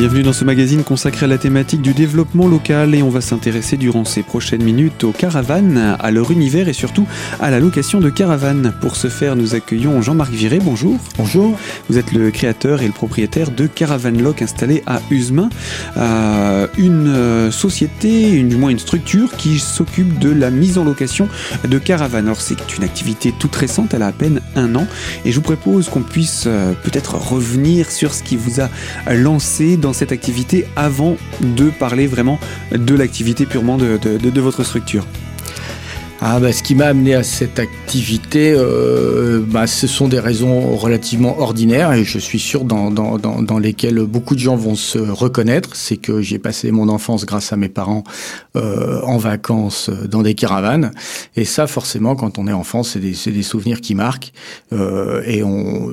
Bienvenue dans ce magazine consacré à la thématique du développement local et on va s'intéresser durant ces prochaines minutes aux caravanes, à leur univers et surtout à la location de caravanes. Pour ce faire, nous accueillons Jean-Marc Viré. Bonjour. Bonjour. Vous êtes le créateur et le propriétaire de Caravan Lock installé à Usemain, euh, une euh, société, une, du moins une structure qui s'occupe de la mise en location de caravanes. Alors c'est une activité toute récente, elle a à peine un an et je vous propose qu'on puisse euh, peut-être revenir sur ce qui vous a lancé dans cette activité avant de parler vraiment de l'activité purement de, votre structure ah bah, ce qui m'a amené à cette activité, euh, bah, ce sont des raisons relativement ordinaires et je suis sûr dans, dans, dans, dans lesquelles beaucoup de gens vont se reconnaître. C'est que j'ai passé mon enfance grâce à mes parents euh, en vacances dans des caravanes et ça forcément quand on est enfant c'est des, des, souvenirs qui marquent euh, et on,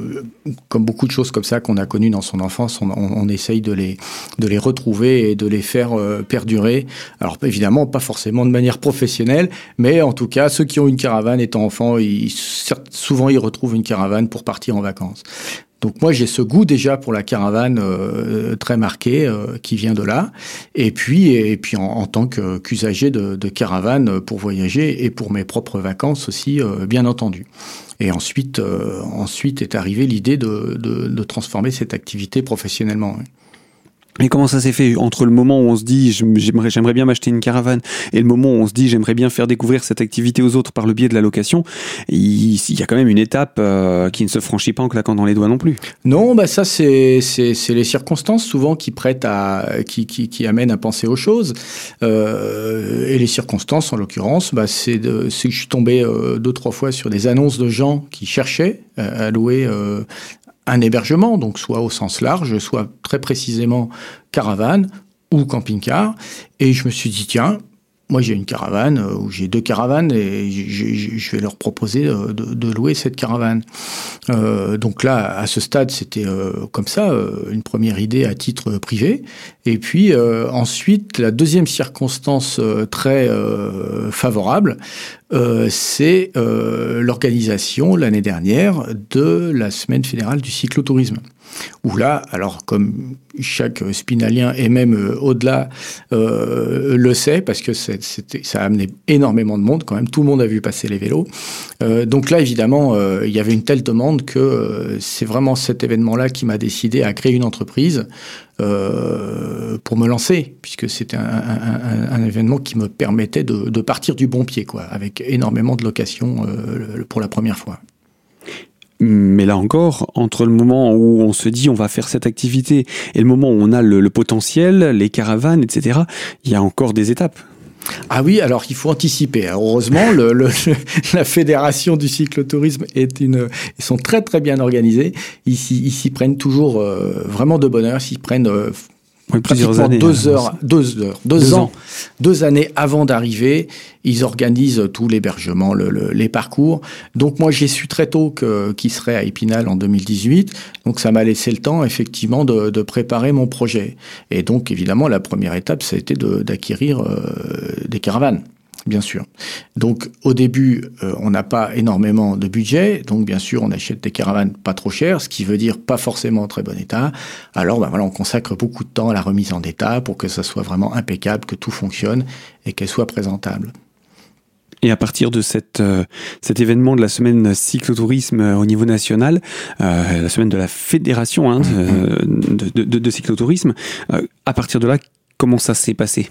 comme beaucoup de choses comme ça qu'on a connues dans son enfance, on, on, on, essaye de les, de les retrouver et de les faire euh, perdurer. Alors évidemment pas forcément de manière professionnelle, mais en tout cas, ceux qui ont une caravane étant enfants, souvent ils retrouvent une caravane pour partir en vacances. Donc moi j'ai ce goût déjà pour la caravane euh, très marqué euh, qui vient de là, et puis et puis en, en tant qu'usager de, caravane pour voyager et pour mes propres vacances aussi euh, bien entendu. Et ensuite ensuite est arrivée l'idée de, transformer cette activité professionnellement. Et comment ça s'est fait entre le moment où on se dit j'aimerais j'aimerais bien m'acheter une caravane et le moment où on se dit j'aimerais bien faire découvrir cette activité aux autres par le biais de la location, il, y a quand même une étape euh, qui ne se franchit pas en claquant dans les doigts non plus. Non, bah ça c'est c'est les circonstances souvent qui prêtent à qui qui, qui amènent à penser aux choses euh, et les circonstances en l'occurrence, bah c'est c'est que je suis tombé euh, deux trois fois sur des annonces de gens qui cherchaient à louer euh, un hébergement, donc soit au sens large, soit très précisément caravane ou camping-car. Et je me suis dit, tiens, moi j'ai une caravane euh, ou j'ai deux caravanes et je vais leur proposer de, de louer cette caravane. Euh, donc là, à ce stade, c'était euh, comme ça, euh, une première idée à titre privé. Et puis euh, ensuite, la deuxième circonstance euh, très favorable, c'est l'organisation l'année dernière de la semaine fédérale du cyclotourisme où là, alors comme chaque spinalien et même euh, au-delà euh, le sait, parce que ça a amené énormément de monde quand même, tout le monde a vu passer les vélos. Euh, donc là, évidemment, il y avait une telle demande que c'est vraiment cet événement-là qui m'a décidé à créer une entreprise pour me lancer, puisque c'était un, événement qui me permettait de, partir du bon pied, quoi, avec énormément de locations pour la première fois. Mais là encore, entre le moment où on se dit on va faire cette activité et le moment où on a le, potentiel, les caravanes, etc., il y a encore des étapes. Ah oui, alors il faut anticiper. Alors, heureusement, le, le, la fédération du cyclotourisme est une, ils sont très très bien organisés. Ils s'y prennent toujours vraiment de bonheur. Ils prennent euh, oui, plusieurs années. Deux heures, deux heures, deux, deux ans, ans, deux années avant d'arriver, ils organisent tout l'hébergement, le, le, les parcours. Donc moi, j'ai su très tôt que qui serait à Épinal en 2018. Donc ça m'a laissé le temps effectivement de, de, préparer mon projet. Et donc évidemment, la première étape, ça a été d'acquérir euh, des caravanes bien sûr. Donc au début, euh, on n'a pas énormément de budget, donc bien sûr, on achète des caravanes pas trop chères, ce qui veut dire pas forcément en très bon état. Alors ben voilà, on consacre beaucoup de temps à la remise en état pour que ça soit vraiment impeccable, que tout fonctionne et qu'elle soit présentable. Et à partir de cette, euh, cet événement de la semaine cyclotourisme au niveau national, euh, la semaine de la fédération hein, de, de, de, de, cyclotourisme, euh, à partir de là, comment ça s'est passé?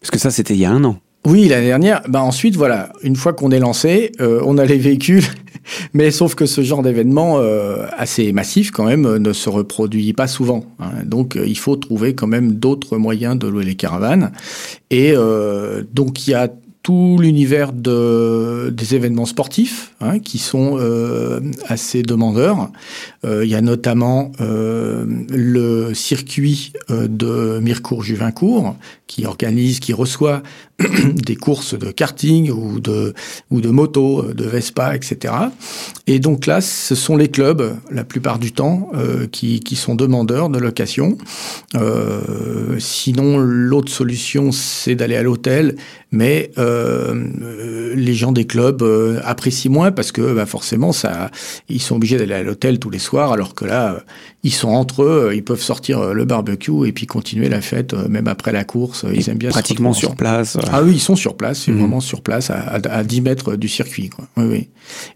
Parce que ça, c'était il y a un an. Oui, l'année dernière. Bah ensuite, voilà, une fois qu'on est lancé, euh, on a les véhicules, mais sauf que ce genre d'événement euh, assez massif quand même ne se reproduit pas souvent. Hein. Donc, euh, il faut trouver quand même d'autres moyens de louer les caravanes. Et euh, donc, il y a tout l'univers de, des événements sportifs hein, qui sont euh, assez demandeurs. Euh, il y a notamment euh, le circuit euh, de Mirecourt-Juvincourt qui organise, qui reçoit des courses de karting ou de, ou de moto, de Vespa, etc. Et donc là, ce sont les clubs, la plupart du temps, euh, qui, qui sont demandeurs de location. Euh, sinon, l'autre solution, c'est d'aller à l'hôtel, mais euh, les gens des clubs apprécient moins parce que bah, forcément, ça, ils sont obligés d'aller à l'hôtel tous les soirs, alors que là, ils sont entre eux, ils peuvent sortir le barbecue et puis continuer la fête même après la course. Ils aiment bien pratiquement sur place. Ah oui, ils sont sur place, c'est mmh. vraiment sur place, à, à, 10 mètres du circuit. Quoi. Oui, oui.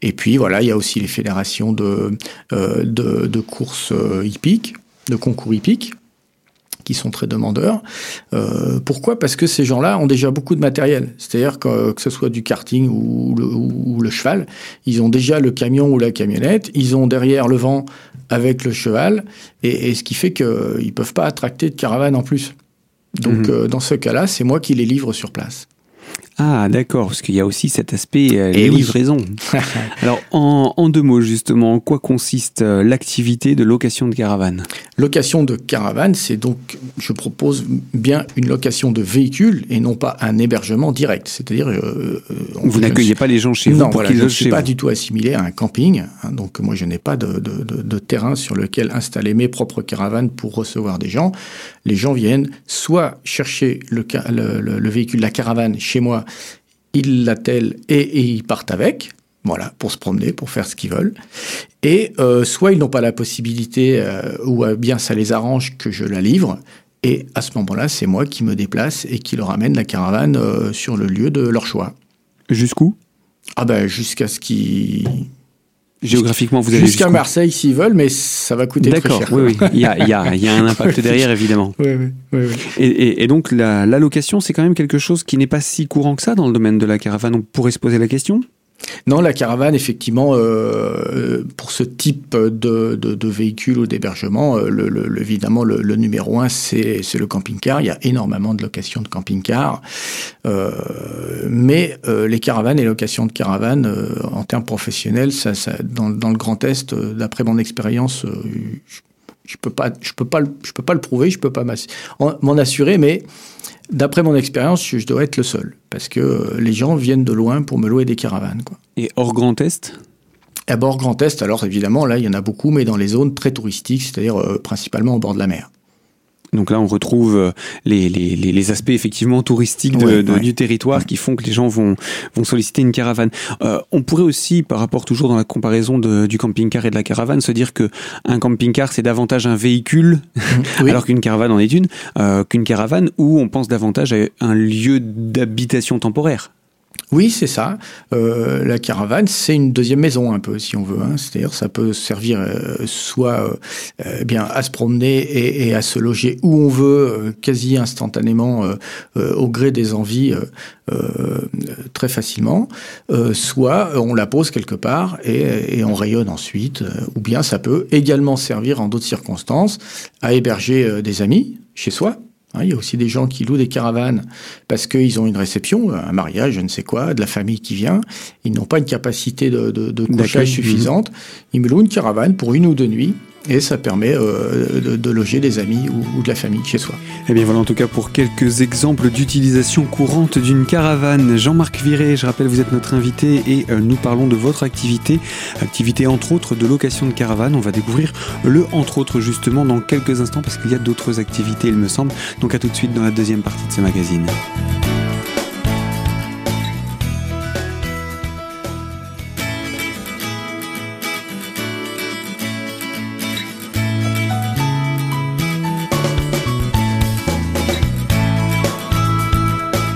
Et puis voilà, il y a aussi les fédérations de, de, de courses hippiques, de concours hippiques qui sont très demandeurs. Euh, pourquoi? Parce que ces gens-là ont déjà beaucoup de matériel. C'est-à-dire que, que ce soit du karting ou le, ou le, cheval, ils ont déjà le camion ou la camionnette, ils ont derrière le vent avec le cheval, et, et ce qui fait qu'ils ne peuvent pas attracter de caravane en plus. Donc, mmh. euh, dans ce cas-là, c'est moi qui les livre sur place. Ah, d'accord, parce qu'il y a aussi cet aspect euh, eh livraison. Alors, en, en, deux mots, justement, en quoi consiste euh, l'activité de location de caravane? Location de caravane, c'est donc, je propose bien une location de véhicule et non pas un hébergement direct. C'est-à-dire. Euh, vous n'accueillez pas les gens chez vous non, pour voilà, qu'ils je ne suis pas du tout assimilé à un camping. Hein, donc, moi, je n'ai pas de, de, de, de, terrain sur lequel installer mes propres caravanes pour recevoir des gens. Les gens viennent soit chercher le, le, le, le véhicule, la caravane chez moi ils l'attellent et, ils partent avec, voilà, pour se promener, pour faire ce qu'ils veulent. Et euh, soit ils n'ont pas la possibilité, euh, ou bien ça les arrange que je la livre, et à ce moment-là, c'est moi qui me déplace et qui leur amène la caravane euh, sur le lieu de leur choix. Jusqu'où? Ah ben jusqu'à ce qu'ils Géographiquement, vous allez jusqu'à Marseille s'ils veulent, mais ça va coûter très cher. D'accord, oui, oui. Il y a, il y, a, il y a un impact derrière, évidemment. Oui, oui, oui, oui. Et, et, et, donc, la, la location, c'est quand même quelque chose qui n'est pas si courant que ça dans le domaine de la caravane. On pourrait se poser la question non, la caravane, effectivement, euh, pour ce type de, de, véhicule ou d'hébergement, euh, le, évidemment, le, numéro un, c'est le camping-car. Il y a énormément de locations de camping-car. Euh, mais euh, les caravanes et locations de caravanes, euh, en termes professionnels, ça, dans, dans, le Grand Est, euh, d'après mon expérience, je, je peux pas, je peux pas, peux pas le prouver, je peux pas m'en assurer, mais D'après mon expérience, je, dois être le seul, parce que euh, les gens viennent de loin pour me louer des caravanes. Quoi. Et hors Grand Est? À bord Grand Est, alors évidemment, là, il y en a beaucoup, mais dans les zones très touristiques, c'est-à-dire euh, principalement au bord de la mer. Donc là, on retrouve euh, les, les, les aspects effectivement touristiques de, Ouais, de, ouais. du territoire qui font que les gens vont, vont solliciter une caravane. Euh, on pourrait aussi, par rapport toujours dans la comparaison de, du camping-car et de la caravane, se dire que un camping-car c'est davantage un véhicule, Oui. alors qu'une caravane en est une, euh, qu'une caravane où on pense davantage à un lieu d'habitation temporaire. Oui, c'est ça. Euh, la caravane, c'est une deuxième maison un peu, si on veut. Hein. C'est-à-dire, ça peut servir euh, soit euh, bien à se promener et, à se loger où on veut, quasi instantanément, au gré des envies, très facilement. soit on la pose quelque part et on rayonne ensuite. ou bien ça peut également servir en d'autres circonstances à héberger des amis chez soi. Hein, il y a aussi des gens qui louent des caravanes parce qu'ils ont une réception, un mariage, je ne sais quoi, de la famille qui vient. Ils n'ont pas une capacité de, de, de couchage suffisante. Ils me louent une caravane pour une ou deux nuits et ça permet euh, de, loger des amis ou, ou, de la famille chez soi. Et eh bien voilà en tout cas pour quelques exemples d'utilisation courante d'une caravane. Jean-Marc Viré, je rappelle, vous êtes notre invité et euh, nous parlons de votre activité, activité entre autres de location de caravane. On va découvrir le entre autres justement dans quelques instants parce qu'il y a d'autres activités il me semble. Donc à tout de suite dans la deuxième partie de ce magazine.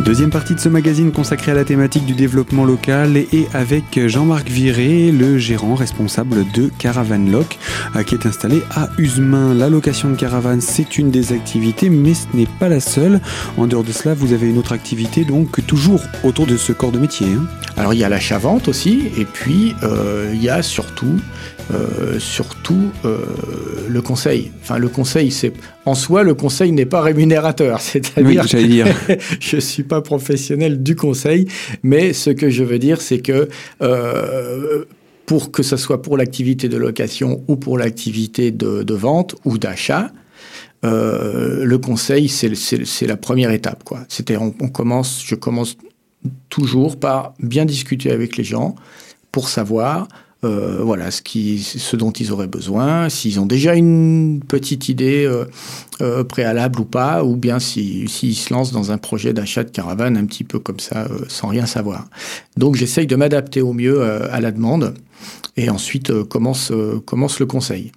Deuxième partie de ce magazine consacré à la thématique du développement local et avec Jean-Marc Viré, le gérant responsable de Caravan Lock, euh, qui est installé à Usemain. La location de caravane, c'est une des activités, mais ce n'est pas la seule. En dehors de cela, vous avez une autre activité, donc toujours autour de ce corps de métier. Hein. Alors il y a l'achat-vente aussi, et puis euh, il y a surtout, euh, surtout euh, le conseil. Enfin, le conseil, c'est en soi, le conseil n'est pas rémunérateur. C'est-à-dire, oui, dire. je suis pas professionnel du conseil, mais ce que je veux dire, c'est que euh, pour que ce soit pour l'activité de location ou pour l'activité de, vente ou d'achat, euh, le conseil, c'est la première étape. On, on commence, je commence toujours par bien discuter avec les gens pour savoir voilà ce, qui, ce dont ils auraient besoin, s'ils ont déjà une petite idée préalable ou pas, ou bien s'ils se lancent dans un projet d'achat de caravane un petit peu comme ça, sans rien savoir. Donc j'essaye de m'adapter au mieux à la demande, et ensuite commence, commence le conseil.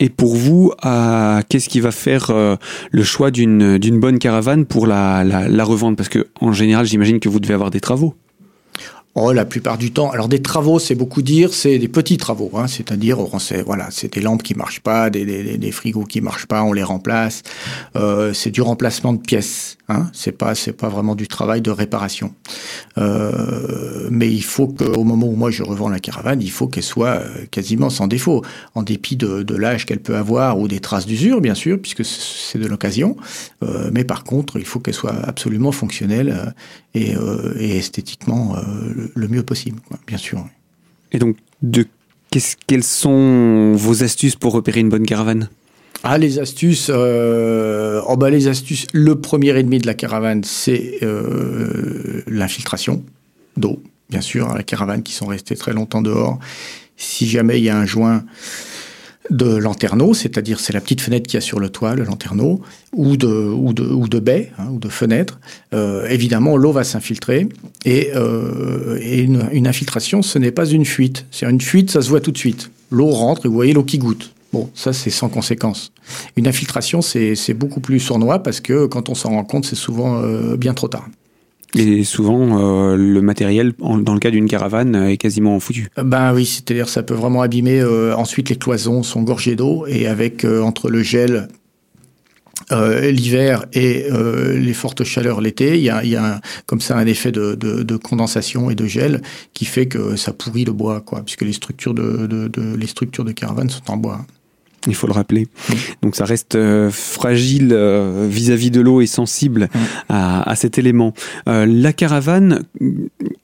Et pour vous, qu'est-ce qui va faire euh, le choix d'une bonne caravane pour la, la revendre? Parce que en général, j'imagine que vous devez avoir des travaux. Oh, la plupart du temps. Alors des travaux, c'est beaucoup dire, c'est des petits travaux, hein, c'est-à-dire voilà, c'est des lampes qui marchent pas, des, des, des, frigos qui marchent pas, on les remplace. Euh, c'est du remplacement de pièces. Hein, c'est pas c'est pas vraiment du travail de réparation. Euh, mais il faut qu'au moment où moi je revends la caravane, il faut qu'elle soit euh, quasiment sans défaut, en dépit de, l'âge qu'elle peut avoir ou des traces d'usure, bien sûr, puisque c'est de l'occasion. Euh, mais par contre, il faut qu'elle soit absolument fonctionnelle et, et esthétiquement le, mieux possible, bien sûr. Et donc, de, quelles sont vos astuces pour repérer une bonne caravane? Ah, les astuces. Euh, oh bah, les astuces. Le premier ennemi de la caravane, c'est euh, l'infiltration d'eau, bien sûr. La caravane qui sont restées très longtemps dehors. Si jamais il y a un joint de lanterneau, c'est-à-dire c'est la petite fenêtre qu'il y a sur le toit, le lanterneau, ou de, ou de, ou de baie, hein, ou de fenêtre, euh, évidemment l'eau va s'infiltrer. Et, euh, une, infiltration, ce n'est pas une fuite. C'est une fuite, ça se voit tout de suite. L'eau rentre et vous voyez l'eau qui goûte. Bon, ça c'est sans conséquence. Une infiltration, c'est beaucoup plus sournois parce que quand on s'en rend compte, c'est souvent euh, bien trop tard. Et souvent, euh, le matériel, dans le cas d'une caravane, est quasiment foutu. Ben oui, c'est-à-dire ça peut vraiment abîmer. Euh, ensuite, les cloisons sont gorgées d'eau et avec entre le gel l'hiver et les fortes chaleurs l'été, il y a, y a comme ça un effet de, de, de, condensation et de gel qui fait que ça pourrit le bois, quoi, puisque les structures de, de les structures de caravane sont en bois il faut le rappeler. Donc ça reste euh, fragile euh, vis-à-vis de l'eau et sensible à, cet élément. Euh, la caravane,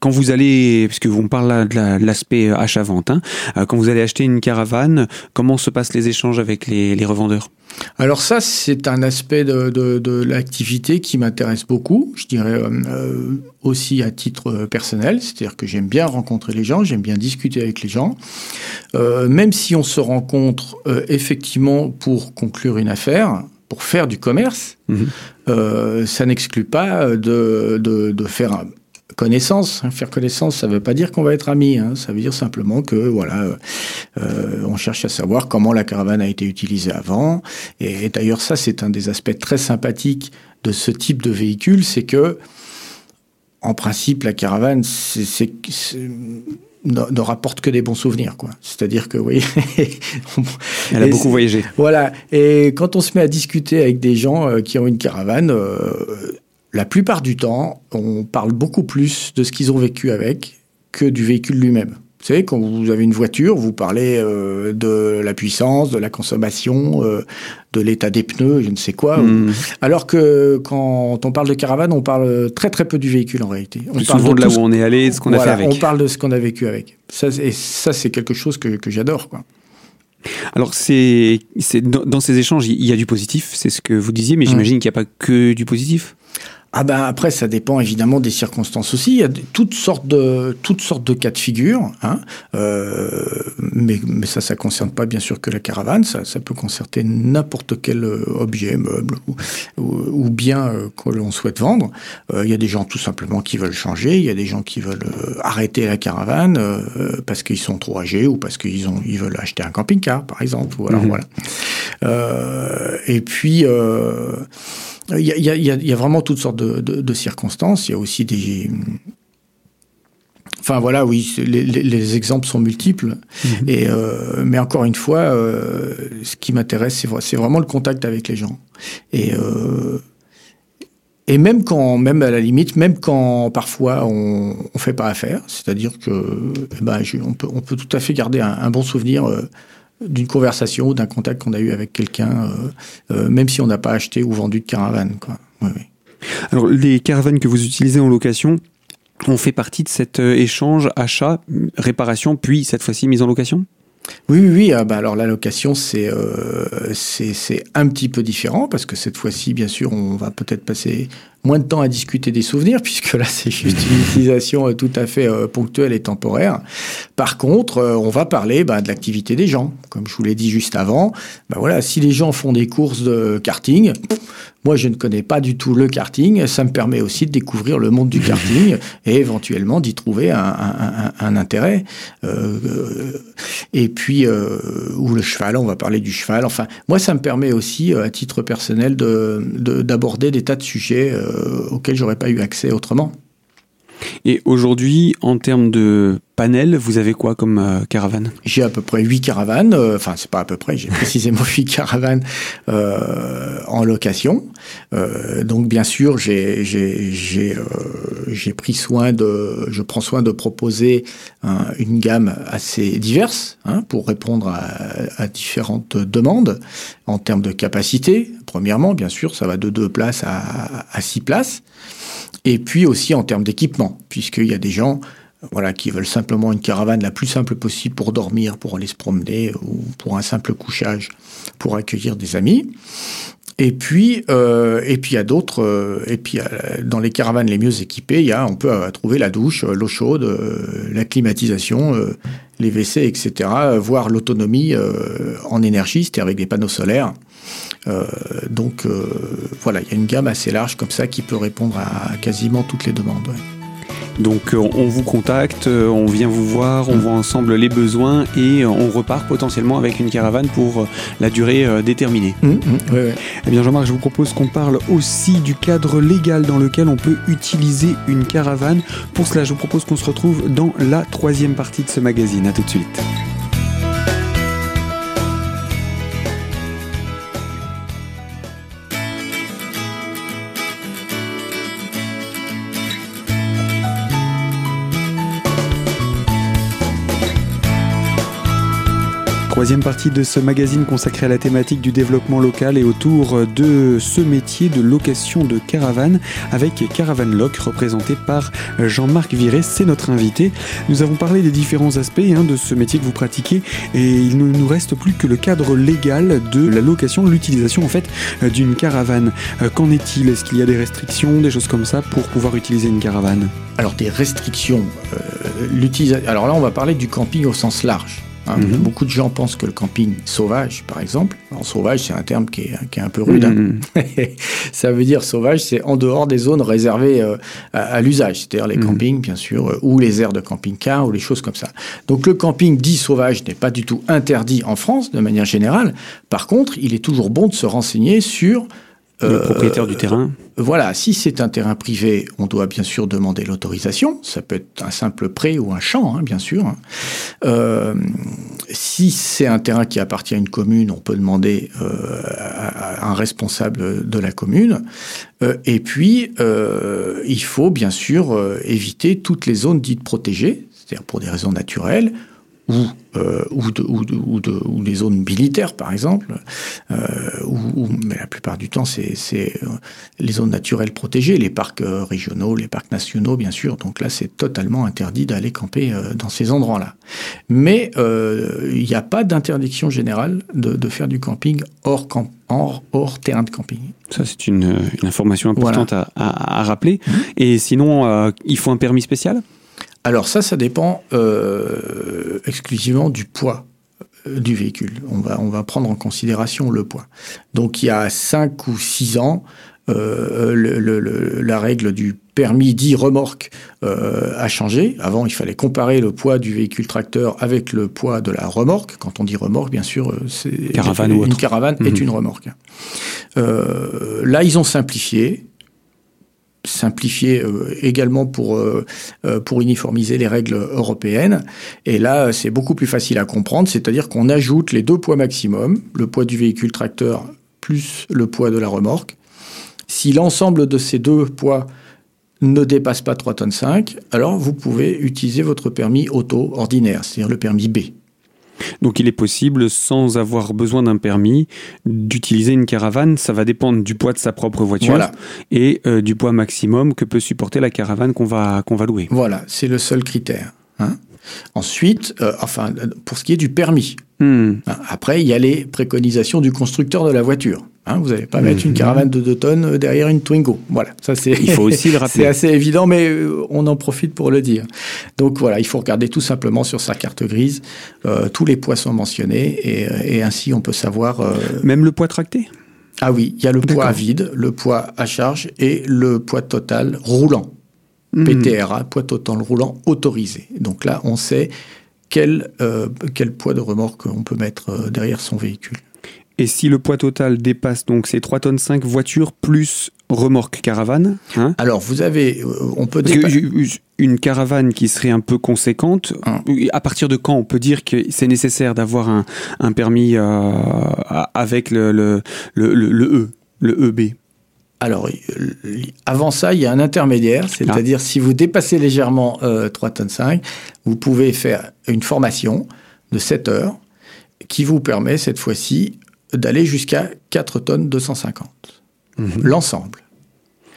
quand vous allez, puisque on parle là de l'aspect achat-vente, hein, quand vous allez acheter une caravane, comment se passent les échanges avec les, les revendeurs? Alors ça, c'est un aspect de, de, de l'activité qui m'intéresse beaucoup, je dirais euh, aussi à titre personnel, c'est-à-dire que j'aime bien rencontrer les gens, j'aime bien discuter avec les gens, euh, même si on se rencontre euh, effectivement pour conclure une affaire, pour faire du commerce, mmh. euh, ça n'exclut pas de, de, de faire connaissance. Hein. Faire connaissance, ça ne veut pas dire qu'on va être amis. Hein. Ça veut dire simplement que voilà, euh, euh, on cherche à savoir comment la caravane a été utilisée avant. Et, d'ailleurs, ça, c'est un des aspects très sympathiques de ce type de véhicule, c'est que, en principe, la caravane, c'est ne, rapporte que des bons souvenirs, quoi. C'est-à-dire que, oui, elle a beaucoup voyagé. Voilà. Et quand on se met à discuter avec des gens euh, qui ont une caravane, la plupart du temps, on parle beaucoup plus de ce qu'ils ont vécu avec que du véhicule lui-même. Vous savez, quand vous avez une voiture, vous parlez euh, de la puissance, de la consommation, euh, de l'état des pneus, je ne sais quoi. Hmm. Alors que quand on parle de caravane, on parle très très peu du véhicule en réalité. On parle souvent de, là où on est allé, de ce qu'on a fait avec. On parle de ce qu'on a vécu avec. Ça, et ça, c'est quelque chose que, que j'adore. Quoi. Alors, c'est, dans, ces échanges, il y a du positif, c'est ce que vous disiez, mais hmm. j'imagine qu'il n'y a pas que du positif ah ben après, ça dépend évidemment des circonstances aussi. Il y a toutes sortes de toutes sortes de cas de figure, hein. Euh, mais, mais ça, ça concerne pas bien sûr que la caravane. Ça, ça peut concerner n'importe quel euh, objet, meuble ou, ou, bien euh, que l'on souhaite vendre. il y a des gens tout simplement qui veulent changer. Il y a des gens qui veulent arrêter la caravane parce qu'ils sont trop âgés ou parce qu'ils ont ils veulent acheter un camping-car, par exemple. Ou alors, mhm. voilà. et puis il y, a, vraiment toutes sortes de, circonstances. Il y a aussi des. Enfin voilà, oui, les, exemples sont multiples. Mhm. Et, euh, mais encore une fois, euh, ce qui m'intéresse, c'est vraiment le contact avec les gens. Et, euh, et même quand, même à la limite, même quand parfois on ne fait pas affaire, c'est-à-dire que eh ben, on, peut, on peut tout à fait garder un, un bon souvenir d'une conversation ou d'un contact qu'on a eu avec quelqu'un, euh, euh, même si on n'a pas acheté ou vendu de caravane. Quoi. Alors, les caravanes que vous utilisez en location, ont fait partie de cet euh, échange achat, réparation, puis cette fois-ci mise en location? Oui, oui, oui. Ah, bah, alors la location, c'est euh, c'est un petit peu différent parce que cette fois-ci, bien sûr, on va peut-être passer moins de temps à discuter des souvenirs, puisque là, c'est juste une utilisation tout à fait ponctuelle et temporaire. Par contre, on va parler bah, de l'activité des gens. Comme je vous l'ai dit juste avant, bah, voilà, si les gens font des courses de karting, moi, je ne connais pas du tout le karting. Ça me permet aussi de découvrir le monde du karting et éventuellement d'y trouver un, intérêt. Euh, et puis, euh, ou le cheval, on va parler du cheval. Enfin, moi, ça me permet aussi, euh, à titre personnel, d'aborder des tas de sujets auxquels j'aurais pas eu accès autrement. Et aujourd'hui, en termes de panel, vous avez quoi comme euh, caravane? J'ai à peu près 8 caravanes, euh, enfin c'est pas à peu près, j'ai précisément 8 caravanes euh, en location. donc bien sûr, j'ai pris soin de, je prends soin de proposer une gamme assez diverse hein, pour répondre à, à, différentes demandes en termes de capacité. Premièrement, bien sûr, ça va de 2 places à, 6 places. Et puis aussi en termes d'équipement, puisqu'il y a des gens voilà, qui veulent simplement une caravane la plus simple possible pour dormir, pour aller se promener ou pour un simple couchage, pour accueillir des amis. Et puis, euh, et puis il y a d'autres. Euh, et puis euh, dans les caravanes les mieux équipées, il y a, on peut trouver la douche, l'eau chaude, la climatisation, les WC, etc. Voire l'autonomie en énergie, c'est-à-dire avec des panneaux solaires. Donc voilà, il y a une gamme assez large comme ça qui peut répondre à quasiment toutes les demandes. Donc euh, on vous contacte, euh, on vient vous voir, on voit ensemble les besoins et euh, on repart potentiellement avec une caravane pour la durée déterminée. Mmh, mmh, eh bien Jean-Marc, je vous propose qu'on parle aussi du cadre légal dans lequel on peut utiliser une caravane. Pour cela, je vous propose qu'on se retrouve dans la troisième partie de ce magazine. A tout de suite. Troisième partie de ce magazine consacré à la thématique du développement local et autour de ce métier de location de caravane avec Caravan Lock représenté par Jean-Marc Viré, c'est notre invité. Nous avons parlé des différents aspects hein, de ce métier que vous pratiquez et il ne nous reste plus que le cadre légal de la location, l'utilisation en fait d'une caravane. Euh, qu'en est-il? Est-ce qu'il y a des restrictions, des choses comme ça pour pouvoir utiliser une caravane? Alors des restrictions, euh, alors là on va parler du camping au sens large. Hein. Mhm. Beaucoup de gens pensent que le camping sauvage, par exemple, en sauvage, c'est un terme qui est, un peu rude. Hein. Mhm. ça veut dire sauvage, c'est en dehors des zones réservées euh, à, l'usage, c'est-à-dire les mhm. campings, bien sûr, euh, ou les aires de camping-car, ou les choses comme ça. Donc le camping dit sauvage n'est pas du tout interdit en France, de manière générale. Par contre, il est toujours bon de se renseigner sur le euh, propriétaire du terrain Voilà, si c'est un terrain privé, on doit bien sûr demander l'autorisation. Ça peut être un simple pré ou un champ, hein, bien sûr. Euh, si c'est un terrain qui appartient à une commune, on peut demander euh, à, un responsable de la commune. et puis, il faut bien sûr éviter toutes les zones dites protégées, c'est-à-dire pour des raisons naturelles, ou, euh, ou, de, ou, de, ou, de, ou, les zones militaires, par exemple, euh, mais la plupart du temps, c'est euh, les zones naturelles protégées, les parcs euh, régionaux, les parcs nationaux, bien sûr. Donc là, c'est totalement interdit d'aller camper euh, dans ces endroits-là. Mais il n'y a pas d'interdiction générale de, faire du camping hors, camp, hors, hors terrain de camping. Ça, c'est une, une, information importante à, à, à, rappeler. Mmh. Et sinon, il faut un permis spécial? Alors ça, ça dépend euh, exclusivement du poids euh, du véhicule. On va, on va prendre en considération le poids. Donc il y a 5 ou 6 ans, euh, le, la règle du permis dit remorque euh, a changé. Avant, il fallait comparer le poids du véhicule tracteur avec le poids de la remorque. Quand on dit remorque, bien sûr, euh, c'est une caravane est mhm. une remorque. Euh, là, ils ont simplifié simplifié euh, également pour, euh, euh, pour uniformiser les règles européennes. Et là, c'est beaucoup plus facile à comprendre, c'est-à-dire qu'on ajoute les deux poids maximum, le poids du véhicule tracteur plus le poids de la remorque. Si l'ensemble de ces deux poids ne dépasse pas 3 tonnes 5, alors vous pouvez utiliser votre permis auto ordinaire, c'est-à-dire le permis B. Donc il est possible, sans avoir besoin d'un permis, d'utiliser une caravane. Ça va dépendre du poids de sa propre voiture et euh, du poids maximum que peut supporter la caravane qu'on va, qu'on va louer. Voilà, c'est le seul critère. Hein. Ensuite, euh, enfin, pour ce qui est du permis, hmm. hein, après, il y a les préconisations du constructeur de la voiture. Hein, vous n'allez pas mettre une caravane de 2 tonnes derrière une Twingo. Voilà, ça c'est. Il faut aussi le rappeler. c'est assez évident, mais euh, on en profite pour le dire. Donc voilà, il faut regarder tout simplement sur sa carte grise euh, tous les poids sont mentionnés et, euh, et ainsi on peut savoir. euh, Même le poids tracté? Ah oui, il y a le poids à vide, le poids à charge et le poids total roulant. Mhm. PTRA, poids total roulant autorisé. Donc là, on sait quel, euh, quel poids de remorque on peut mettre euh, derrière son véhicule. Et si le poids total dépasse donc ces 3 tonnes 5 voitures plus remorque caravane, hein Alors, vous avez, euh, on peut ju- une caravane qui serait un peu conséquente, Hum. à partir de quand on peut dire que c'est nécessaire d'avoir un, un permis euh, avec le, le, le, le- E, le EB Alors, avant ça, il y a un intermédiaire, c'est-à-dire si vous dépassez légèrement euh, 3 tonnes 5, vous pouvez faire une formation de 7 heures qui vous permet cette fois-ci d'aller jusqu'à 4 tonnes 250. L'ensemble.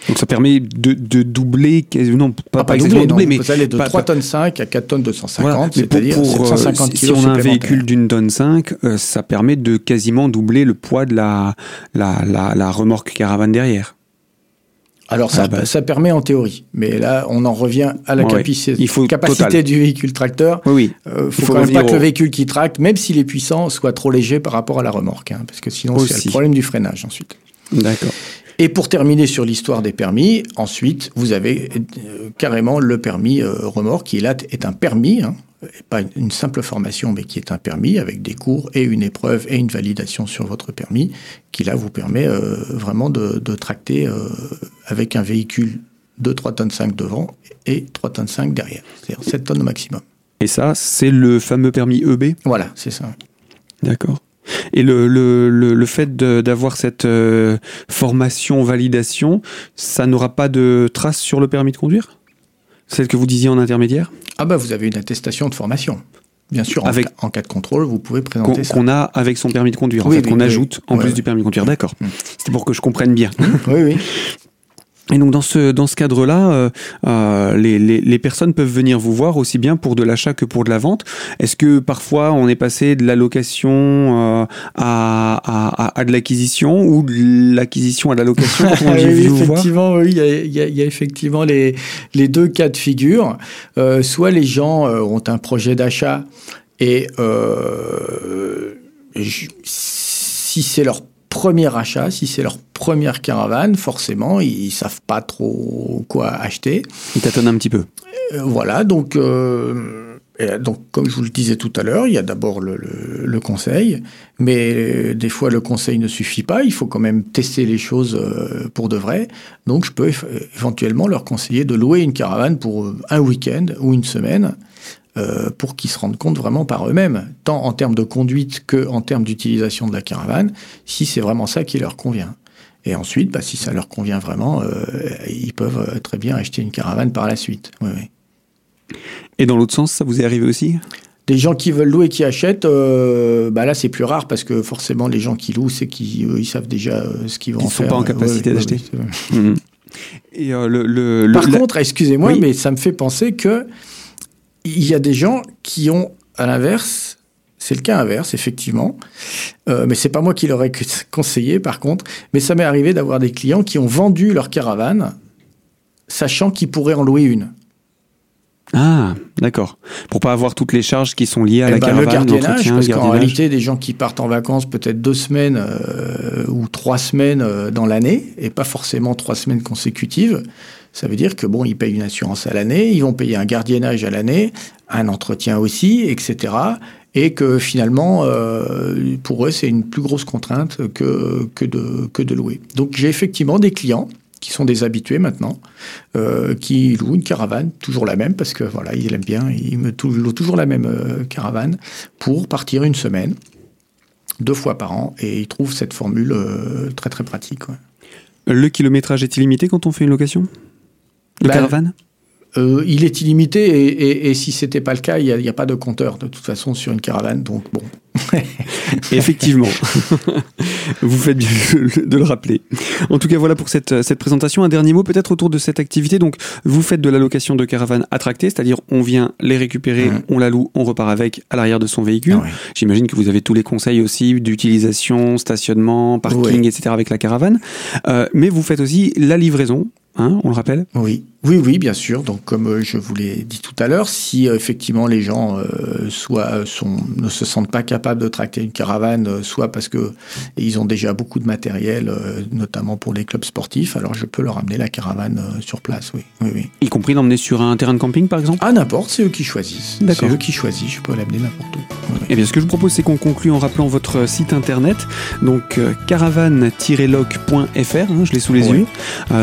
Donc ça permet de, de doubler, non pas, Pas, pas doublé, exactement non, doubler, mais vous allez de pas- 3 pas- tonnes 5 à 4 tonnes 250, voilà. C'est-à-dire pour, euh, 750 si- on a un véhicule d'une tonne 5, euh, ça permet de quasiment doubler le poids de la, la, la, la remorque caravane derrière. Alors ça, Ah bah. ça permet en théorie, mais là on en revient à la il faut capacité total. du véhicule tracteur. Oui, oui. Euh, faut, Il faut quand même pas que le véhicule qui tracte, même s'il est puissant, soit trop léger par rapport à la remorque, hein, parce que sinon c'est le problème du freinage ensuite. D'accord. Et pour terminer sur l'histoire des permis, ensuite vous avez euh, carrément le permis euh, remorque qui là est un permis, hein, pas une simple formation, mais qui est un permis avec des cours et une épreuve et une validation sur votre permis, qui là vous permet euh, vraiment de, de tracter euh, avec un véhicule de 3 tonnes 5 devant et 3 tonnes 5 derrière, c'est-à-dire 7 tonnes au maximum. Et ça, c'est le fameux permis EB Voilà, c'est ça. D'accord. Et le, le, le, le fait d'avoir cette euh, formation, validation, ça n'aura pas de trace sur le permis de conduire? Celle que vous disiez en intermédiaire Ah bah vous avez une attestation de formation. Bien sûr, en, Avec- en cas de contrôle, vous pouvez Qu'on présenter ça. qu'on a avec son permis de conduire, en fait, oui, qu'on oui. ajoute en plus du permis de conduire. D'accord. Mm. C'était pour que je comprenne bien. Oui, oui. Et donc dans ce, dans ce cadre-là, euh, euh, les, les, les personnes peuvent venir vous voir aussi bien pour de l'achat que pour de la vente. Est-ce que parfois on est passé de la location euh, à, à, de l'acquisition ou de l'acquisition à de la location quand on Oui, vient oui, vous voir? effectivement, oui, il y a, y a- il y a effectivement les, les deux cas de figure. Soit les gens ont un projet d'achat et si c'est leur premier achat, si c'est leur première caravane, forcément, ils savent pas trop quoi acheter. Il tâtonne un petit peu. Euh, voilà, donc, euh, et donc, comme je vous le disais tout à l'heure, il y a d'abord le, le- le conseil, mais euh, des fois le conseil ne suffit pas, il faut quand même tester les choses euh, pour de vrai. Donc, je peux éventuellement leur conseiller de louer une caravane pour un week-end ou une semaine. Euh, pour qu'ils se rendent compte vraiment par eux-mêmes, tant en termes de conduite que en termes d'utilisation de la caravane, si c'est vraiment ça qui leur convient. Et ensuite, bah, si ça leur convient vraiment, euh, ils peuvent euh, très bien acheter une caravane par la suite. Oui, oui. Et dans l'autre sens, ça vous est arrivé aussi? Des gens qui veulent louer, qui achètent, euh, bah là c'est plus rare parce que forcément les gens qui louent, c'est qu'ils ils savent déjà ce qu'ils vont Ils en sont faire. pas en capacité Ouais, d'acheter. ouais. Mhm. Et euh, le, le, Par contre, excusez-moi, Oui. mais ça me fait penser que il y a des gens qui ont, à l'inverse, c'est le cas inverse, effectivement, euh, mais c'est pas moi qui leur ai conseillé, par contre, mais ça m'est arrivé d'avoir des clients qui ont vendu leur caravane, sachant qu'ils pourraient en louer une. Ah, d'accord. Pour pas avoir toutes les charges qui sont liées à Eh la ben, caravane, le l'entretien, parce qu'en réalité, des gens qui partent en vacances peut-être deux semaines euh, ou trois semaines euh, dans l'année, et pas forcément trois semaines consécutives, ça veut dire que bon, ils payent une assurance à l'année, ils vont payer un gardiennage à l'année, un entretien aussi, etc. Et que finalement, euh, pour eux, c'est une plus grosse contrainte que, que, de, que de louer. Donc j'ai effectivement des clients qui sont des habitués maintenant, euh, qui louent une caravane, toujours la même, parce que voilà, ils aiment bien, ils me louent toujours la même euh, caravane pour partir une semaine, deux fois par an, et ils trouvent cette formule très très pratique. Le kilométrage est illimité quand on fait une location? De Bah, caravane euh, il est illimité et, et, et si c'était pas le cas, il n'y a, a, pas de compteur de toute façon sur une caravane. Donc bon. Effectivement, vous faites bien de le rappeler. En tout cas, voilà pour cette, cette présentation. Un dernier mot peut-être autour de cette activité. Donc, vous faites de la location de caravanes attractées, c'est-à-dire on vient les récupérer, mmh. on la loue, on repart avec à l'arrière de son véhicule. Ah. J'imagine que vous avez tous les conseils aussi d'utilisation, stationnement, parking, etc. avec la caravane. Euh, mais vous faites aussi la livraison Hein, on le rappelle Oui, oui, oui, bien sûr. Donc, comme euh, je vous l'ai dit tout à l'heure, si euh, effectivement les gens euh, soit sont, ne se sentent pas capables de tracter une caravane, euh, soit parce que ils ont déjà beaucoup de matériel, euh, notamment pour les clubs sportifs, alors je peux leur amener la caravane euh, sur place. Oui, oui, oui. Y compris l'emmener sur un terrain de camping, par exemple? Ah, n'importe. C'est eux qui choisissent. C'est eux qui choisissent. Je peux l'amener n'importe où. Oui. Eh bien, ce que je vous propose, c'est qu'on conclue en rappelant votre site internet, donc caravane-loc.fr. Hein, je l'ai sous les oui. yeux.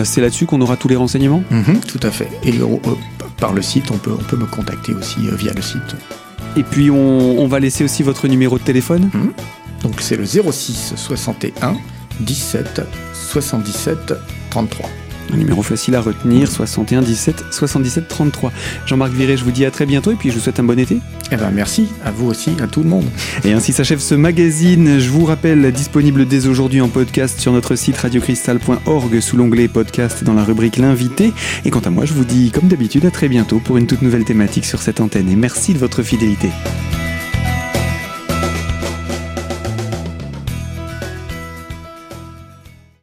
c'est là-dessus qu'on aura tous les renseignements? Mm -hmm, Tout à fait. Et euh, par le site, on peut, on peut me contacter aussi euh, via le site. Et puis on, on, va laisser aussi votre numéro de téléphone? Mm -hmm. Donc c'est le 06 61 17 77 33. Un numéro facile à retenir, 61 17 77 33. Jean-Marc Viré, je vous dis à très bientôt et puis je vous souhaite un bon été. Eh ben merci, à vous aussi, à tout le monde. Et ainsi s'achève ce magazine, je vous rappelle, disponible dès aujourd'hui en podcast sur notre site radiocristal.org sous l'onglet podcast dans la rubrique l'invité. Et quant à moi, je vous dis comme d'habitude à très bientôt pour une toute nouvelle thématique sur cette antenne et merci de votre fidélité.